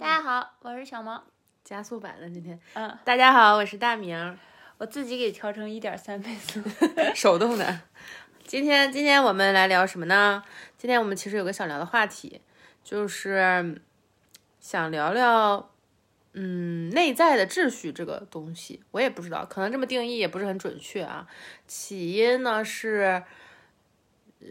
大家好，我是小毛。加速版的今天，嗯，大家好，我是大明，我自己给调成一点三倍速。手动的。今天今天我们来聊什么呢？今天我们其实有个想聊的话题，就是想聊聊，嗯，内在的秩序这个东西，我也不知道，可能这么定义也不是很准确啊。起因呢是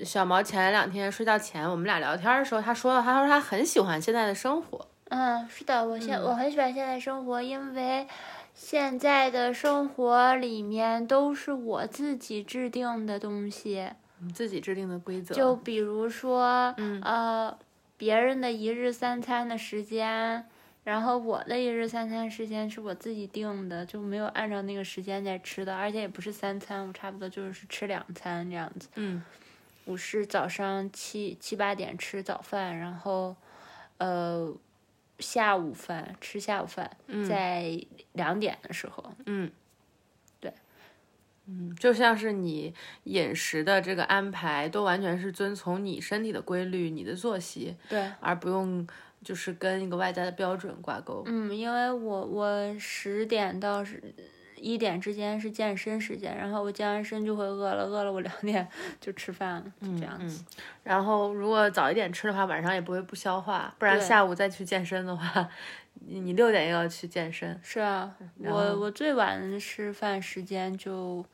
小毛前两天睡觉前，我们俩聊天的时候，他说了，他说他很喜欢现在的生活。嗯，是的，我现、我很喜欢现在生活，因为现在的生活里面都是我自己制定的东西，自己制定的规则，就比如说，嗯呃，别人的一日三餐的时间。然后我的一日三餐时间是我自己定的，就没有按照那个时间在吃的，而且也不是三餐，我差不多就是吃两餐这样子。嗯我是早上七七八点吃早饭，然后，呃，下午饭吃下午饭，在两点的时候，嗯，对，嗯，就像是你饮食的这个安排，都完全是遵从你身体的规律、你的作息，对，而不用就是跟一个外在的标准挂钩。嗯，因为我我十点到十一点之间是健身时间，然后我健完身就会饿了，饿了我两点 就吃饭了，就这样子。然后如果早一点吃的话，晚上也不会不消化，不然下午再去健身的话，你你六点又要去健身。是啊，我我最晚的吃饭时间就。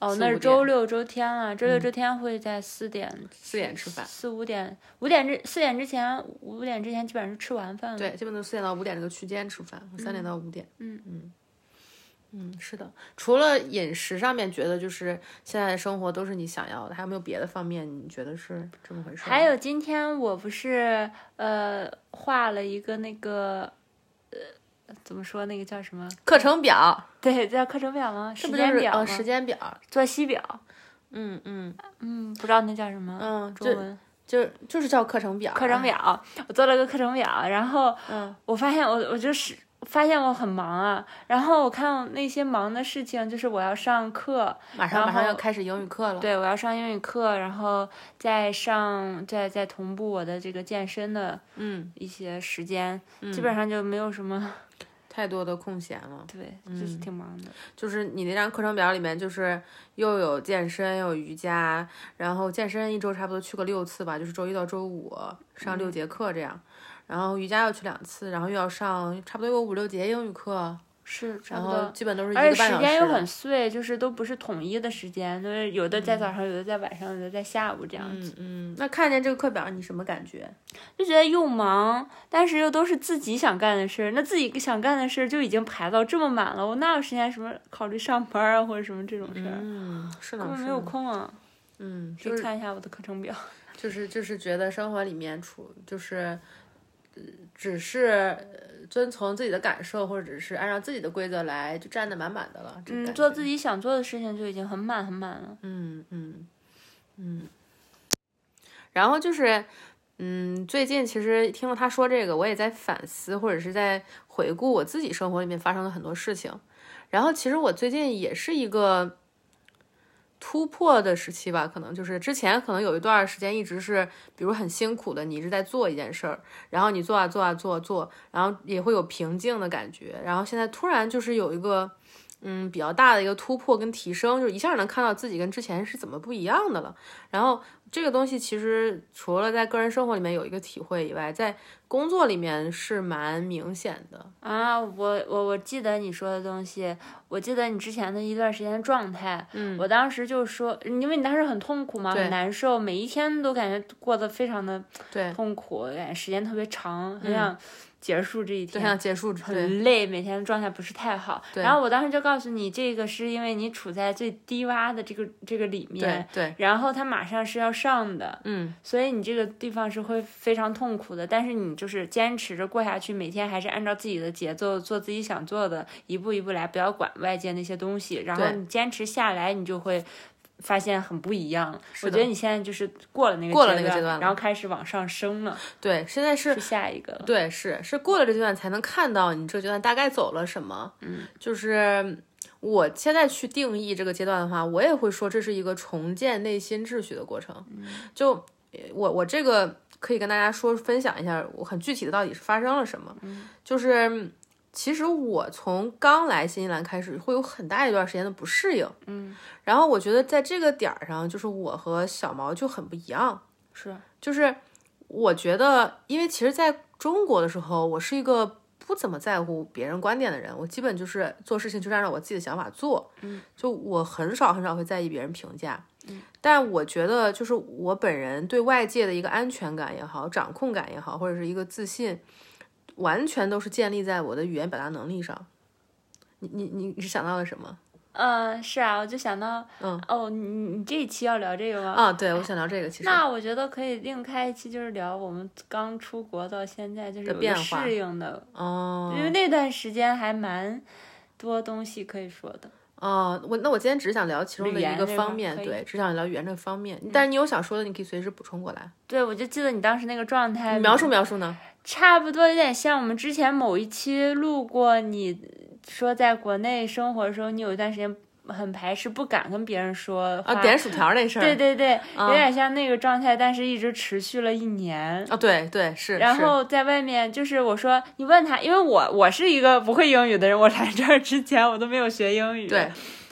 哦，那是周六周天了，周六周天会在四点四点吃饭四五点五点之四点之前，五点之前基本上是吃完饭了。对，基本都四点到五点这个区间吃饭，三点到五点。嗯嗯嗯，是的。除了饮食上面，觉得就是现在的生活都是你想要的，还有没有别的方面你觉得是这么回事？还有今天我不是呃画了一个那个呃怎么说那个叫什么？课程表，对，叫课程表吗？时间表吗？时间表？作息表。嗯嗯嗯，不知道那叫什么。嗯，中文就就是叫课程表啊。课程表，我做了个课程表，然后嗯我发现我我就是发现我很忙啊，然后我看我那些忙的事情，就是我要上课，马上马上要开始英语课了。对我要上英语课，然后再上再再同步我的这个健身的嗯，一些时间，基本上就没有什么，太多的空闲了。对，就是挺忙的。就是你那张课程表里面，就是又有健身，又有瑜伽，然后健身一周差不多去个六次吧，就是周一到周五上嗯六节课这样，然后瑜伽要去两次，然后又要上差不多有五六节英语课，是，差然后。基本都是一而个半小且时间又。很碎，就是都不是统一的时间，就是有的在早上，有的在晚上，有的在下午这样子。嗯嗯，那看见这个课表你什么感觉？就觉得又忙，但是又都是自己想干的事儿。那自己想干的事儿就已经排到这么满了，我哪有时间什么考虑上班啊或者什么这种事儿？嗯，是的，根本没有空啊！嗯，可以看一下我的课程表。就是就是觉得生活里面处就是，呃只是呃遵从自己的感受，或者只是按照自己的规则来，就站得满满的了。这个嗯，做自己想做的事情就已经很满很满了。嗯嗯嗯。然后就是，嗯，最近其实听了他说这个，我也在反思，或者是在回顾我自己生活里面发生的很多事情。然后其实我最近也是一个突破的时期吧，可能就是之前可能有一段时间一直是，比如很辛苦的，你一直在做一件事儿，然后你做啊做啊做啊做，然后也会有平静的感觉，然后现在突然就是有一个。嗯，比较大的一个突破跟提升，就是一下能看到自己跟之前是怎么不一样的了。然后这个东西其实除了在个人生活里面有一个体会以外，在工作里面是蛮明显的。啊，我我我记得你说的东西，我记得你之前的一段时间状态，嗯，我当时就说，因为你当时很痛苦嘛，很难受，每一天都感觉过得非常的对，痛苦，感觉时间特别长，很想结束这一天，结束，很累，每天的状态不是太好。然后我当时就告诉你，这个是因为你处在最低洼的这个这个里面，对，然后它马上是要上的，嗯，所以你这个地方是会非常痛苦的。但是你就是坚持着过下去，每天还是按照自己的节奏做自己想做的，一步一步来，不要管外界那些东西。然后你坚持下来，你就会。发现很不一样，我觉得你现在就是过了那个过了那阶个阶段了然后开始往上升了，对，现在是是下一个了。对，是是过了这阶段才能看到你这个阶段大概走了什么。嗯，就是我现在去定义这个阶段的话，我也会说这是一个重建内心秩序的过程。就呃我我这个可以跟大家说分享一下，我很具体的到底是发生了什么。就是其实我从刚来新西兰开始，会有很大一段时间的不适应。嗯，然后我觉得在这个点儿上，就是我和小毛就很不一样。是，就是我觉得，因为其实在中国的时候，我是一个不怎么在乎别人观点的人，我基本就是做事情就是按照我自己的想法做。嗯，就我很少很少会在意别人评价。嗯，但我觉得就是我本人对外界的一个安全感也好，掌控感也好，或者是一个自信，完全都是建立在我的语言表达能力上。你你你你是想到了什么？嗯，是啊，我就想到，嗯，哦，你你这一期要聊这个吗？啊，对，我想聊这个。其实那我觉得可以另开一期，就是聊我们刚出国到现在就是变化适应的，哦因为那段时间还蛮多东西可以说的。哦，我那我今天只是想聊其中的一个方面，对，只想聊语言这个方面。但是你有想说的，你可以随时补充过来。对，我就记得你当时那个状态，你描述描述呢？差不多有点像我们之前某一期录过，你说在国内生活的时候，你有一段时间很排斥，不敢跟别人说啊，话点薯条那事儿。对对对，有点像那个状态，但是一直持续了一年。啊，对对是。是然后在外面，就是我说你问他，因为我我是一个不会英语的人，我来这儿之前我都没有学英语。对。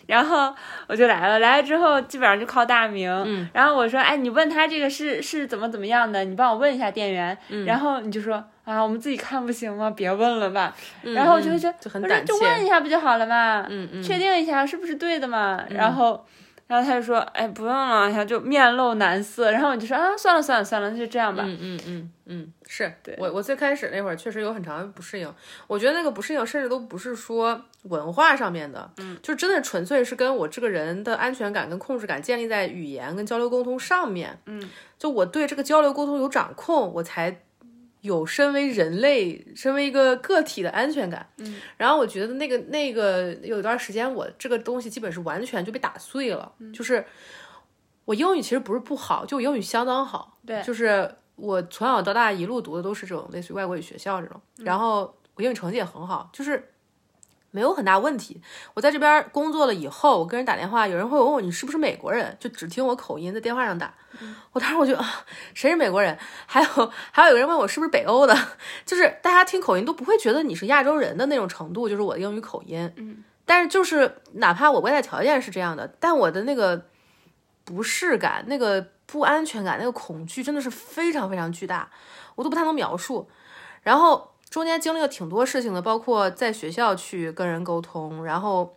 然后我就来了，来了之后基本上就靠大名。嗯。然后我说，哎，你问他这个是是怎么怎么样的，你帮我问一下店员。嗯。然后你就说啊，我们自己看不行吗？别问了吧。嗯然后我就会觉得，就很我说胆怯。就问一下不就好了嘛？嗯嗯。确定一下是不是对的嘛？然后。然后他就说：“哎，不用了。”然后就面露难色。然后我就说：“啊，算了算了算了，那就这样吧。”嗯嗯嗯嗯，是对我我最开始那会儿确实有很长的不适应。我觉得那个不适应甚至都不是说文化上面的，嗯，就真的纯粹是跟我这个人的安全感跟控制感建立在语言跟交流沟通上面。嗯，就我对这个交流沟通有掌控，我才。有身为人类、身为一个个体的安全感，嗯，然后我觉得那个那个有一段时间，我这个东西基本是完全就被打碎了，就是我英语其实不是不好，就我英语相当好，对，就是我从小到大一路读的都是这种类似于外国语学校这种，然后我英语成绩也很好，就是没有很大问题。我在这边工作了以后，我跟人打电话，有人会问我你是不是美国人，就只听我口音在电话上打。我当时我就啊，谁是美国人？还有还有有个人问我是不是北欧的，就是大家听口音都不会觉得你是亚洲人的那种程度，就是我的英语口音。嗯，但是就是哪怕我外在条件是这样的，但我的那个不适感、那个不安全感、那个恐惧真的是非常非常巨大，我都不太能描述。然后中间经历了挺多事情的，包括在学校去跟人沟通，然后。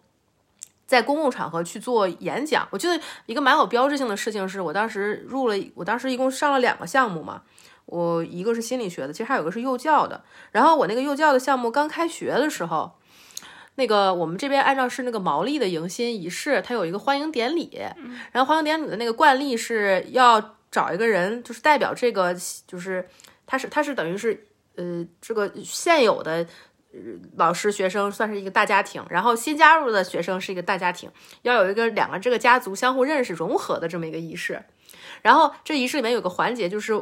在公共场合去做演讲，我记得一个蛮有标志性的事情是我当时入了，我当时一共上了两个项目嘛，我一个是心理学的，其实还有个是幼教的。然后我那个幼教的项目刚开学的时候，那个我们这边按照是那个毛利的迎新仪式，它有一个欢迎典礼，然后欢迎典礼的那个惯例是要找一个人，就是代表这个，就是他是他是等于是呃这个现有的。老师、学生算是一个大家庭，然后新加入的学生是一个大家庭，要有一个两个这个家族相互认识、融合的这么一个仪式。然后这仪式里面有个环节，就是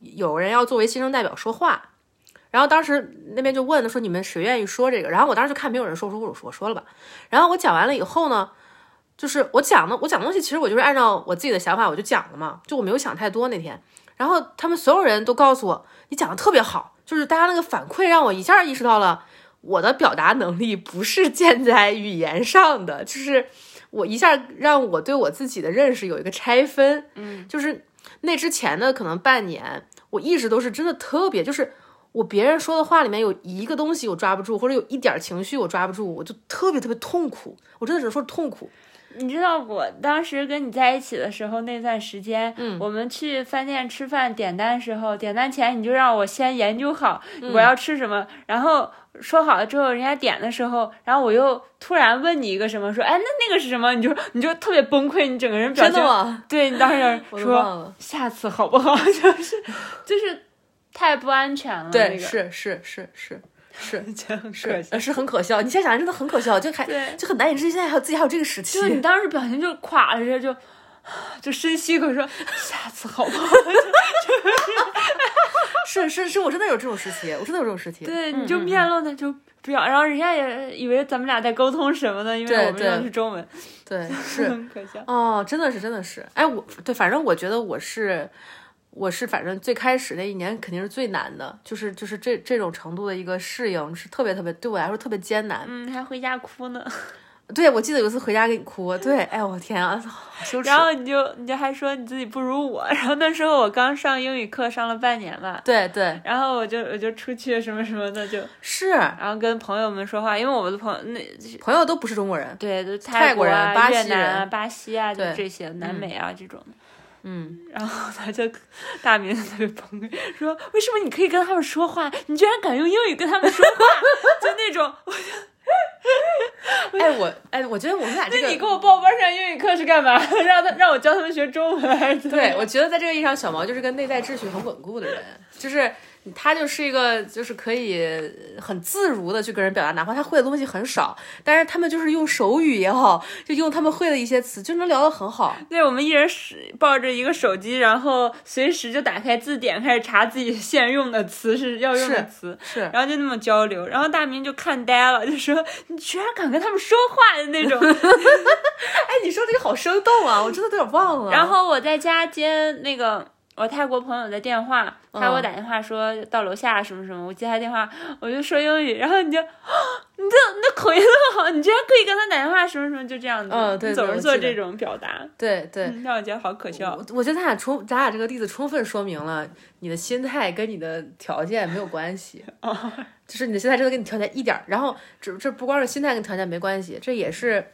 有人要作为新生代表说话。然后当时那边就问他说：“你们谁愿意说这个？”然后我当时就看没有人说，我说：“我说我说了吧。”然后我讲完了以后呢，就是我讲的我讲东西，其实我就是按照我自己的想法我就讲了嘛，就我没有想太多那天。然后他们所有人都告诉我：“你讲的特别好。”就是大家那个反馈让我一下意识到了。我的表达能力不是建在语言上的，就是我一下让我对我自己的认识有一个拆分，嗯，就是那之前的可能半年，我一直都是真的特别，就是我别人说的话里面有一个东西我抓不住，或者有一点情绪我抓不住，我就特别特别痛苦，我真的只能说痛苦。你知道我当时跟你在一起的时候那段时间，嗯，我们去饭店吃饭点单时候，点单前你就让我先研究好嗯我要吃什么，然后说好了之后，人家点的时候，然后我又突然问你一个什么，说哎那那个是什么，你就你就特别崩溃，你整个人表情，真的吗？对你当时 说下次好不好？就是就是太不安全了，对，那个是是是是。是是 是是很可笑，你现在想真的很可笑，就还就很难以置信，现在还有自己还有这个时期。就是你当时表情就垮了，就就深吸一口说下次好不好？是是是，我真的有这种时期，我真的有这种时期。对，你就面露的就不要，然后人家也以为咱们俩在沟通什么呢，因为我们用的是中文。对，是很可笑。哦，真的是真的是，哎，我对，反正我觉得我是。我是反正最开始那一年肯定是最难的，就是就是这这种程度的一个适应是特别特别对我来说特别艰难。嗯，还回家哭呢。对，我记得有一次回家给你哭，对，哎我天啊，好羞耻。然后你就你就还说你自己不如我，然后那时候我刚上英语课上了半年吧，对对，然后我就我就出去什么什么的就，是，然后跟朋友们说话，因为我的朋友那朋友都不是中国人，对，都泰国啊、巴越南啊、西人，巴西啊，就这些南美啊这种的。嗯，然后他就大明特别崩溃，说为什么你可以跟他们说话，你居然敢用英语跟他们说话，就那种。我就哎我哎我觉得我们俩这个，那你给我报班上英语课是干嘛？让他让我教他们学中文还是对？我觉得在这个意义上，小毛就是个内在秩序很稳固的人，就是他就是一个就是可以很自如的去跟人表达，哪怕他会的东西很少，但是他们就是用手语也好，就用他们会的一些词，就能聊得很好。对，我们一人是抱着一个手机，然后随时就打开字典，开始查自己现用的词是要用的是词，是，然后就那么交流。然后大明就看呆了，就说：“你居然敢跟他们说话的那种。哎，你说这个好生动啊，我真的有点忘”了。然后我在家接那个我泰国朋友的电话，他给我嗯打电话说到楼下什么什么，我接他电话，我就说英语，然后你就。你这你这口音那么好，你居然可以跟他打电话什么什么，就这样子，嗯对你总是做这种表达，对对，嗯让我觉得好可笑。我我觉得咱俩充咱俩这个例子充分说明了你的心态跟你的条件没有关系，就是你的心态真的跟你条件一点，然后这这不光是心态跟条件没关系，这也是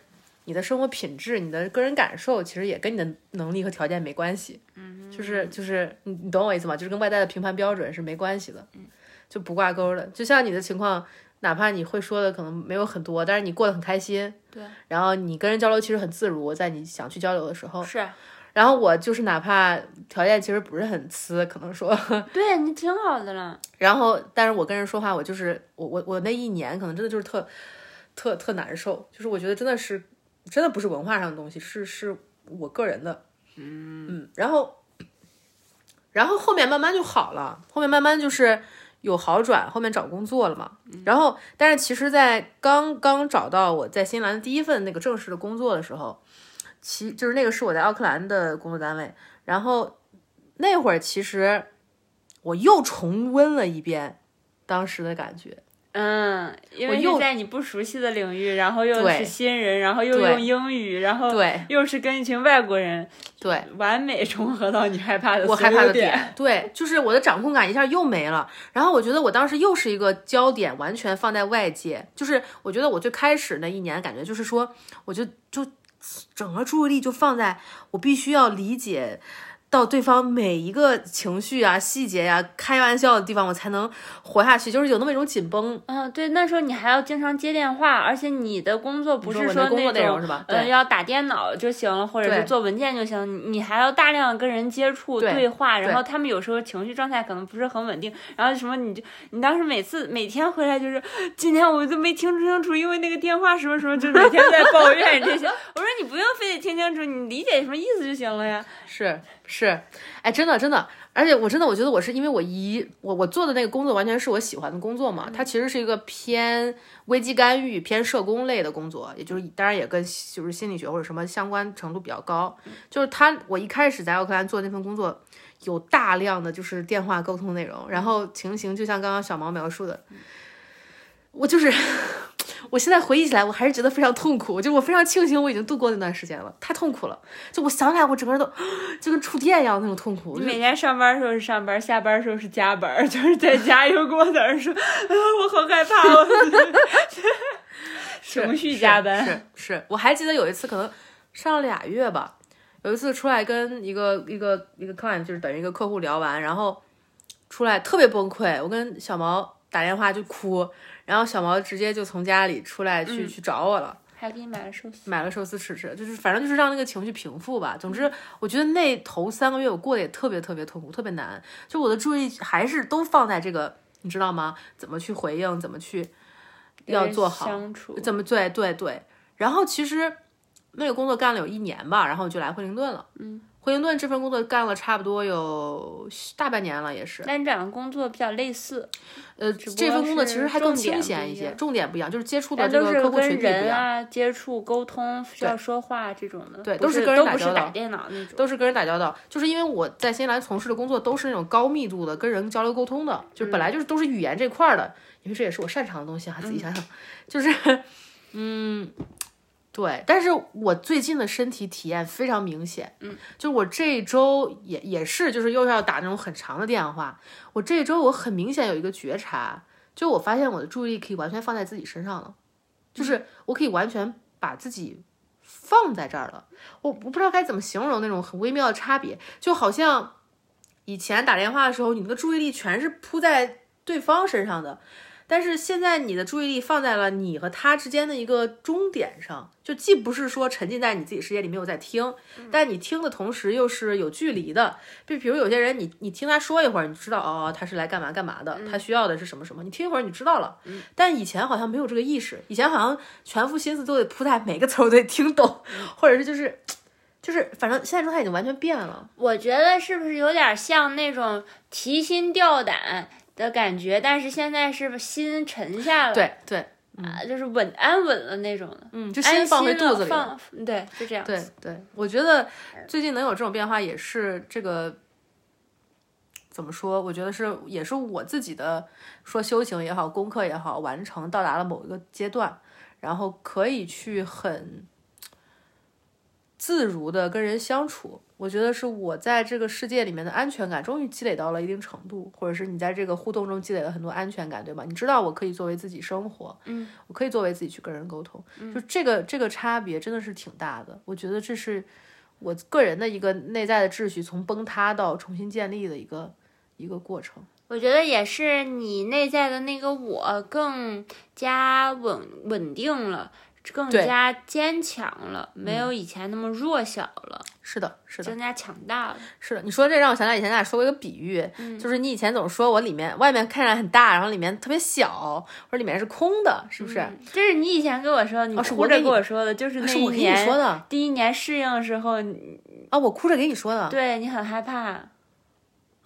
你的生活品质、你的个人感受，其实也跟你的能力和条件没关系。嗯，就是就是你你懂我意思吗？就是跟外在的评判标准是没关系的，就不挂钩的。就像你的情况。哪怕你会说的可能没有很多，但是你过得很开心，对，然后你跟人交流其实很自如，在你想去交流的时候，是，然后我就是哪怕条件其实不是很次，可能说，对你挺好的了。然后但是我跟人说话，我就是我我我那一年可能真的就是特特特难受，就是我觉得真的是真的不是文化上的东西，是是我个人的，嗯嗯，然后然后后面慢慢就好了，后面慢慢就是有好转，后面找工作了嘛，然后但是其实，在刚刚找到我在新西兰第一份那个正式的工作的时候。其就是那个是我在奥克兰的工作单位，然后那会儿其实我又重温了一遍当时的感觉，嗯，因为又在你不熟悉的领域，然后又是新人，然后又用英语，然后对又是跟一群外国人，对，完美重合到你害怕的我害怕的点。点，对，就是我的掌控感一下又没了。然后我觉得我当时又是一个焦点完全放在外界，就是我觉得我最开始那一年感觉就是说，我就就整个注意力就放在我必须要理解。到对方每一个情绪啊、细节呀、开玩笑的地方，我才能活下去。就是有那么一种紧绷。嗯，对，那时候你还要经常接电话，而且你的工作不是说那种内容是吧？呃，对要打电脑就行了，或者是做文件就行，你你还要大量跟人接触对对话，然后他们有时候情绪状态可能不是很稳定，然后什么你就你当时每次每天回来就是今天我都没听清楚，因为那个电话什么什么，就每天在抱怨这些。我说你不用非得听清楚，你理解什么意思就行了呀。是是，哎，真的真的，而且我真的我觉得我是因为我一我我做的那个工作完全是我喜欢的工作嘛，它其实是一个偏危机干预、偏社工类的工作，也就是当然也跟就是心理学或者什么相关程度比较高。就是他我一开始在奥克兰做那份工作，有大量的就是电话沟通内容，然后情形就像刚刚小毛描述的，我就是。我现在回忆起来，我还是觉得非常痛苦。就我非常庆幸我已经度过那段时间了，太痛苦了。就我想起来，我整个人都就跟触电一样那种痛苦。你每天上班的时候是上班，下班的时候是加班，就是在家又跟我在那说，啊，我好害怕，我 程序加班。是是，我还记得有一次，可能上了俩月吧，有一次出来跟一个一个一个 client，就是等于一个客户聊完，然后出来特别崩溃，我跟小毛打电话就哭，然后小毛直接就从家里出来去、去找我了。还给你买了寿司。买了寿司吃吃，就是反正就是让那个情绪平复吧。总之，我觉得那头三个月我过得也特别特别痛苦，特别难。就我的注意还是都放在这个，你知道吗？怎么去回应，怎么去要做好，相处。怎么对对对。然后其实那个工作干了有一年吧，然后我就来惠灵顿了。嗯，惠灵顿这份工作干了差不多有大半年了，也是。但这两个工作比较类似，呃，这份工作其实还更清闲一些，重点不一样，就是接触的这个客户群体不一样。人啊接触沟通，需要说话这种的，对都是跟人打交道打电脑那种。都是跟人打交道，就是因为我在新西兰从事的工作都是那种高密度的跟人交流沟通的，就是本来就是都是语言这块儿的，因为这也是我擅长的东西哈、自己想想，就是，嗯，对，但是我最近的身体体验非常明显，嗯，就我这一周也也是，就是又要打那种很长的电话，我这一周我很明显有一个觉察，就我发现我的注意力可以完全放在自己身上了，就是我可以完全把自己放在这儿了。我我不知道该怎么形容那种很微妙的差别，就好像以前打电话的时候，你那个注意力全是扑在对方身上的，但是现在你的注意力放在了你和他之间的一个终点上，就既不是说沉浸在你自己世界里没有在听，但你听的同时又是有距离的。就比如有些人你，你听他说一会儿，你知道哦，他是来干嘛干嘛的，他需要的是什么什么，你听一会儿你知道了。但以前好像没有这个意识，以前好像全副心思都得扑在每个词儿都得听懂，或者是就是。就是，反正现在状态已经完全变了。我觉得是不是有点像那种提心吊胆的感觉？但是现在是心沉下了？对对，啊，就是稳安稳了那种的，嗯，就安心放回肚子里。放，对，就这样。对对，我觉得最近能有这种变化，也是这个怎么说？我觉得是也是我自己的说修行也好，功课也好，完成到达了某一个阶段，然后可以去很自如的跟人相处。我觉得是我在这个世界里面的安全感终于积累到了一定程度，或者是你在这个互动中积累了很多安全感，对吧？你知道我可以作为自己生活，嗯，我可以作为自己去跟人沟通，就这个这个差别真的是挺大的。我觉得这是我个人的一个内在的秩序从崩塌到重新建立的一个一个过程。我觉得也是你内在的那个我更加稳稳定了，更加坚强了，没有以前那么弱小了，是的，是的，更加强大了。是的。你说这让我想起来以前咱俩说过一个比喻，就是你以前总说我里面外面看起来很大，然后里面特别小，或者里面是空的，是不是？嗯这是你以前跟我说，你哭着跟我说的，就是那是我跟你一年说的第一年适应的时候，你啊，我哭着给你说的。对你很害怕，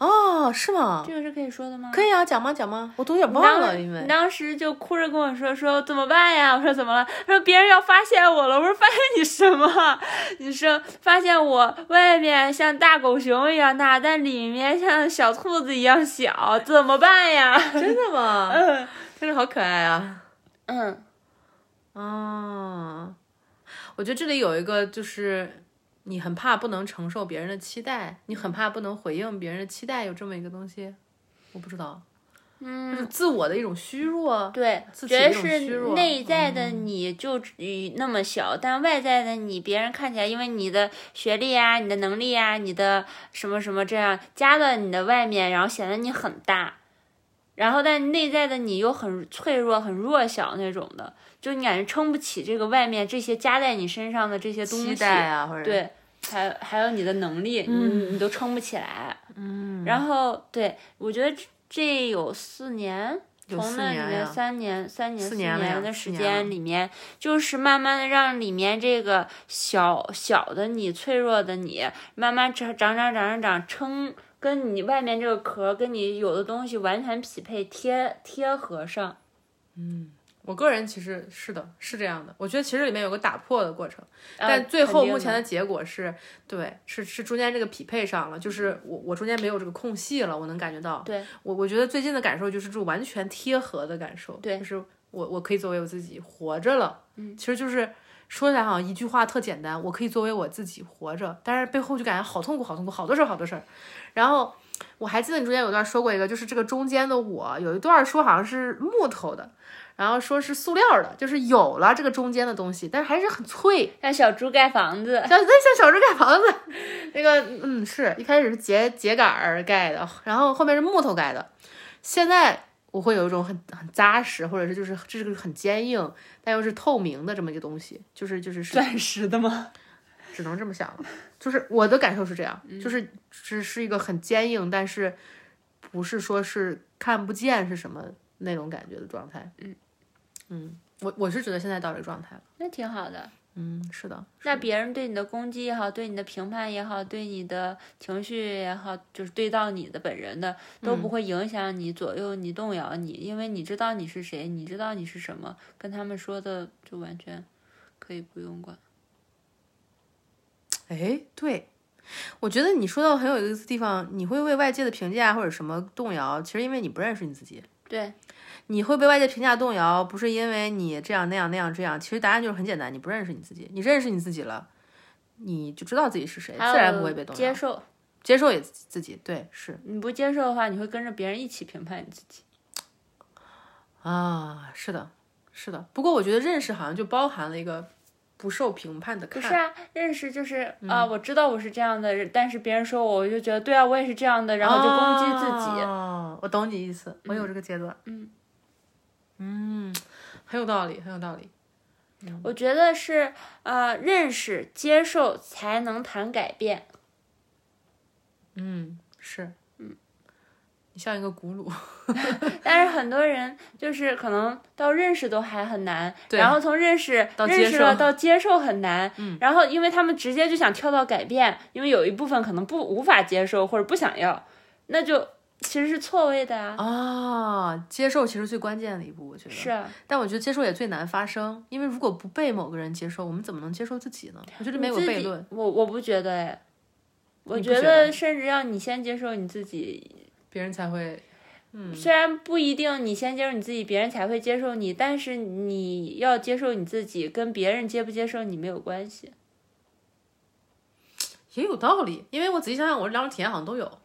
哦，是吗？这个是可以说的吗？可以啊，讲吗？讲吗？我都有点忘了，因为你当时就哭着跟我说说怎么办呀？我说怎么了？他说别人要发现我了。我说发现你什么？你说发现我外面像大狗熊一样大，但里面像小兔子一样小，怎么办呀？真的吗？嗯真的好可爱啊！嗯，哦，我觉得这里有一个就是你很怕不能承受别人的期待，你很怕不能回应别人的期待，有这么一个东西，我不知道，嗯，是自我的一种虚弱，对，觉得是内在的你就只那么小，但外在的你，别人看起来，因为你的学历啊、你的能力啊、你的什么什么这样加到你的外面，然后显得你很大，然后但内在的你又很脆弱、很弱小那种的，就你感觉撑不起这个外面这些加在你身上的这些东期西，待啊，或者，对，还还有你的能力，你你都撑不起来。嗯，然后对我觉得这这有四年，从那里面三年、三年、四四年的时间里面，就是慢慢的让里面这个小小的你、脆弱的你，慢慢长长长长长长，撑跟你外面这个壳跟你有的东西完全匹配，贴贴合上。我个人其实是的，是这样的。我觉得其实里面有个打破的过程，呃但最后目前的结果是对，是是中间这个匹配上了，就是我我中间没有这个空隙了，我能感觉到。对我我觉得最近的感受就是这种完全贴合的感受，对就是我我可以作为我自己活着了。嗯，其实就是说起来好像一句话特简单，我可以作为我自己活着，但是背后就感觉好痛苦，好痛苦，好多事儿，好多事儿。然后我还记得你中间有段说过一个，就是这个中间的我有一段说好像是木头的。然后说是塑料的，就是有了这个中间的东西，但是还是很脆，像小猪盖房子，像 那像小猪盖房子，那个嗯是一开始是秸秸秆儿盖的，然后后面是木头盖的，现在我会有一种很很扎实，或者是就是这是个很坚硬但又是透明的这么一个东西，就是就是是钻石的吗？只能这么想了，就是我的感受是这样，就是只是一个很坚硬，但是不是说是看不见是什么那种感觉的状态，嗯嗯，我我是觉得现在到这个状态了。那挺好的。嗯，是的，那别人对你的攻击也好，对你的评判也好，对你的情绪也好，就是对到你的本人的，都不会影响你、左右你、动摇你，因为你知道你是谁，你知道你是什么，跟他们说的就完全可以不用管。哎，对，我觉得你说到很有意思的地方，你会为外界的评价或者什么动摇，其实因为你不认识你自己。对，你会被外界评价动摇，不是因为你这样那样那样这样，其实答案就是很简单，你不认识你自己。你认识你自己了，你就知道自己是谁，自然不会被动摇。接受，接受也自己，对，是你不接受的话，你会跟着别人一起评判你自己。啊，是的，是的。不过我觉得认识好像就包含了一个不受评判的看。不是啊，认识就是啊、我知道我是这样的人，但是别人说我，我就觉得对啊，我也是这样的，然后就攻击自己。哦，我懂你意思，我有这个阶段。嗯嗯，很有道理，很有道理。我觉得是呃，认识、接受才能谈改变。嗯，是，像一个轱辘。但是很多人就是可能到认识都还很难，对然后从认识到接受认识了到接受很难，嗯，然后因为他们直接就想跳到改变，因为有一部分可能不无法接受或者不想要，那就其实是错位的啊。啊，接受其实最关键的一步，我觉得是啊，但我觉得接受也最难发生，因为如果不被某个人接受，我们怎么能接受自己呢？我觉得没有悖论，我我不觉得哎，我觉得得甚至要你先接受你自己，别人才会。嗯虽然不一定你先接受你自己，别人才会接受你，但是你要接受你自己，跟别人接不接受你没有关系。也有道理，因为我仔细想想，我这两种体验好像都有。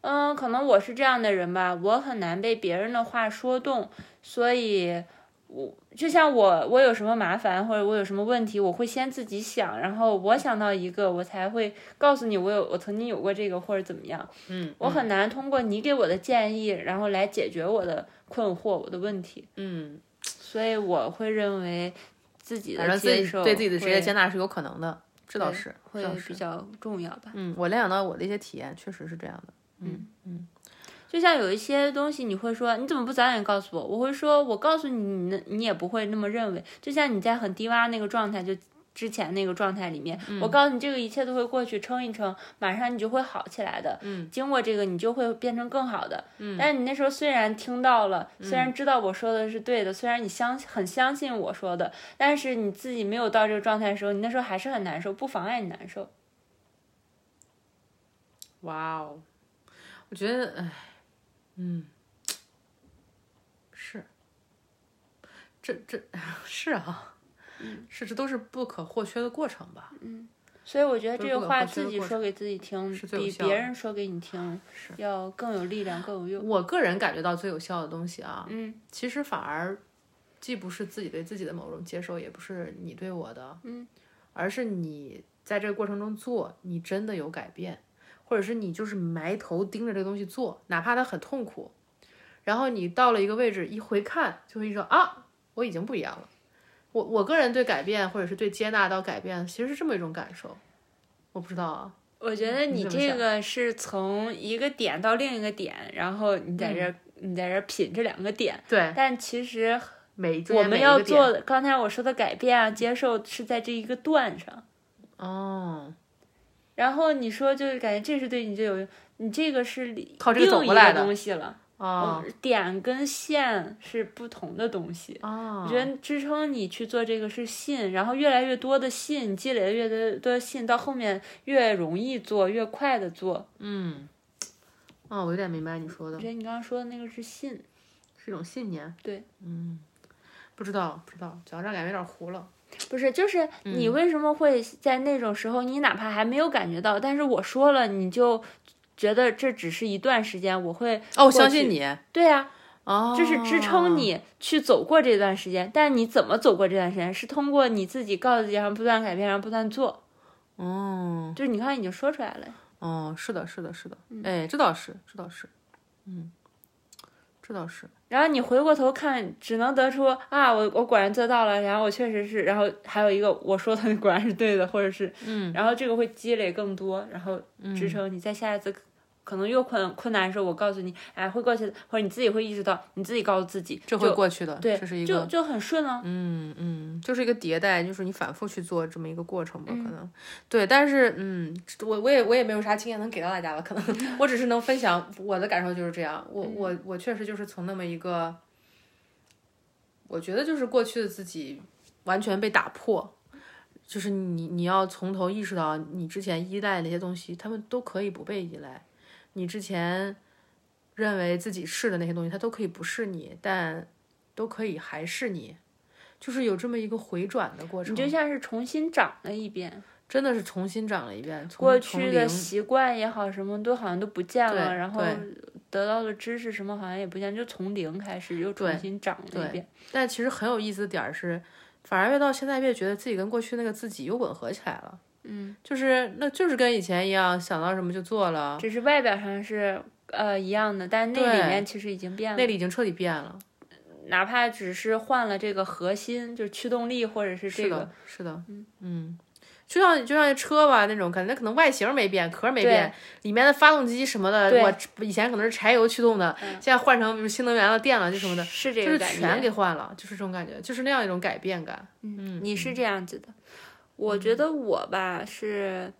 嗯，可能我是这样的人吧，我很难被别人的话说动，所以我就像我我有什么麻烦或者我有什么问题，我会先自己想，然后我想到一个，我才会告诉你我有我曾经有过这个或者怎么样。嗯，我很难通过你给我的建议，然后来解决我的困惑、我的问题，嗯，所以我会认为自己的接受对自己的职业接纳是有可能的，这倒是，会。比较重要吧。嗯，我联想到我的一些体验，确实是这样的。就像有一些东西，你会说你怎么不早点告诉我？我会说，我告诉你，你你也不会那么认为。就像你在很低洼那个状态，就之前那个状态里面，我告诉你这个一切都会过去，撑一撑，马上你就会好起来的。嗯，经过这个，你就会变成更好的。嗯，但是你那时候虽然听到了，虽然知道我说的是对的，虽然你相很相信我说的，但是你自己没有到这个状态的时候，你那时候还是很难受，不妨碍你难受。哇哦，我觉得，哎，嗯，是，这这是啊，是这都是不可或缺的过程吧？嗯。所以我觉得这个话自己说给自己听，比别人说给你听是。要更有力量、更有用。我个人感觉到最有效的东西啊，嗯，其实反而既不是自己对自己的某种接受，也不是你对我的，嗯，而是你在这个过程中做，你真的有改变，或者是你就是埋头盯着这个东西做，哪怕它很痛苦，然后你到了一个位置一回看，就会说啊，我已经不一样了。我我个人对改变或者是对接纳到改变，其实是这么一种感受。我不知道啊，我觉得你这个是从一个点到另一个点，然后你在这儿、嗯你在这儿品这两个点，对，但其实每我们要做的，刚才我说的改变啊、接受是在这一个段上。哦，然后你说就是感觉这是对你最有用，你这个是另靠这个走另一个过来的东西了。哦嗯点跟线是不同的东西。哦，我觉得支撑你去做这个是信，然后越来越多的信，积累的越多的信，到后面越容易做，越快的做。嗯，哦，我有点明白你说的我，觉得你刚刚说的那个是信，是一种信念。对，嗯，不知道，不知道，讲到这儿感觉有点糊了。不是，就是你嗯为什么会在那种时候，你哪怕还没有感觉到，但是我说了，你就觉得这只是一段时间，我会哦，我相信你。对呀、哦，这是支撑。你去走过这段时间，但你怎么走过这段时间，是通过你自己告诉自己，然后不断改变，然后不断做。哦，就是你看，已经说出来了。哦，是的，是的，是的。嗯哎，这倒是，这倒是。嗯，这倒是。然后你回过头看，只能得出啊，我我果然做到了，然后我确实是，然后还有一个我说的 果然是对的，或者是，嗯，然后这个会积累更多，然后支撑你在下一次可能又困困难的时候，我告诉你，哎，会过去的，或者你自己会意识到，你自己告诉自己，这会过去的，对，这是一个就就很顺啊。嗯嗯，就是一个迭代，就是你反复去做这么一个过程吧，可能对。但是嗯，我我也我也没有啥经验能给到大家了，可能 我只是能分享我的感受就是这样。我我我确实就是从那么一个，我觉得就是过去的自己完全被打破，就是你你要从头意识到你之前依赖那些东西，他们都可以不被依赖。你之前认为自己是的那些东西，它都可以不是你，但都可以还是你，就是有这么一个回转的过程你，就像是重新长了一遍，真的是重新长了一遍，过去的习惯也好，什么都好像都不见了，然后得到的知识什么好像也不见，就从零开始又重新长了一遍。但其实很有意思的点儿是，反而越到现在越觉得自己跟过去那个自己又吻合起来了。嗯，就是那就是跟以前一样，想到什么就做了，只是外表上是呃一样的，但那里面其实已经变了。那里已经彻底变了。哪怕只是换了这个核心，就是驱动力或者是这个是的，是的，嗯就像就像车吧那种，感觉可能外形没变，壳没变，里面的发动机什么的，我以前可能是柴油驱动的，现在换成新能源了、电了就什么的，是这就是个感全。给换了，就是这种感觉，就是那样一种改变感。嗯，你是这样子的，我觉得我吧是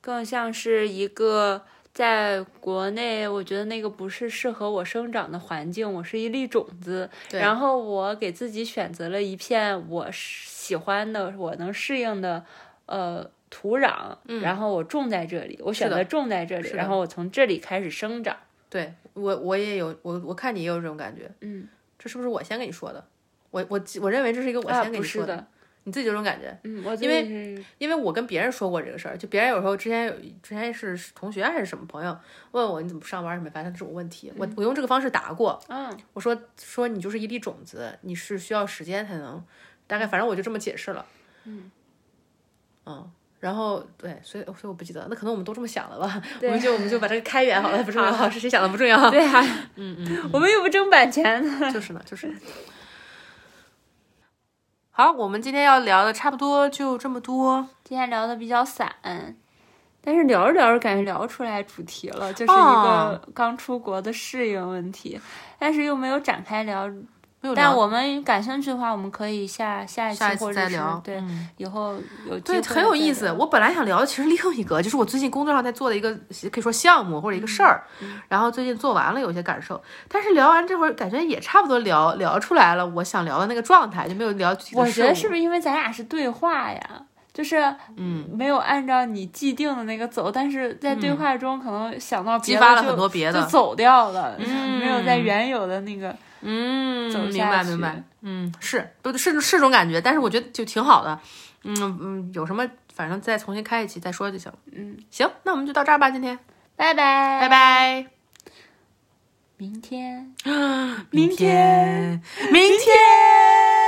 更像是一个在国内，我觉得那个不是适合我生长的环境，我是一粒种子，对。然后我给自己选择了一片我喜欢的、我能适应的呃土壤，然后我种在这里，我选择种在这里，然后我从这里开始生长。对我我也有我我看你也有这种感觉，嗯，这是不是我先跟你说的？我我我认为这是一个我啊，先跟你说的，你自己有这种感觉，嗯，我因为为因为我跟别人说过这个事儿，就别人有时候之前有之前是同学还是什么朋友问我你怎么不上班什么，反正这种问题，我我用这个方式答过，嗯我说说你就是一粒种子，你是需要时间才能，大概反正我就这么解释了，嗯，嗯。然后对，所以所以我不记得，那可能我们都这么想的吧，我们就我们就把这个开源好了，不重要，是谁想的不重要，对啊，嗯嗯，我们又不挣版权。就是呢，就是呢。好，我们今天要聊的差不多就这么多。今天聊的比较散，但是聊着聊着感觉聊出来主题了，就是一哦个刚出国的适应问题，但是又没有展开聊。没有但我们感兴趣的话，我们可以下下一期或者再聊对，嗯以后有对，很有意思。我本来想聊的其实另一个，就是我最近工作上在做的一个可以说项目或者一个事儿，嗯然后最近做完了有些感受，但是聊完这会儿感觉也差不多聊聊出来了我想聊的那个状态，就没有聊我觉得是不是因为咱俩是对话呀？就是嗯，没有按照你既定的那个走，但是在对话中可能想到别的激发了就很多别的就走掉了，嗯没有在原有的那个嗯，明走明白明白，嗯，是，不是是这种感觉，但是我觉得就挺好的，嗯嗯，有什么反正再重新开一期再说就行了。嗯，行，那我们就到这儿吧，今天，拜拜拜，拜。明天。明天，明天。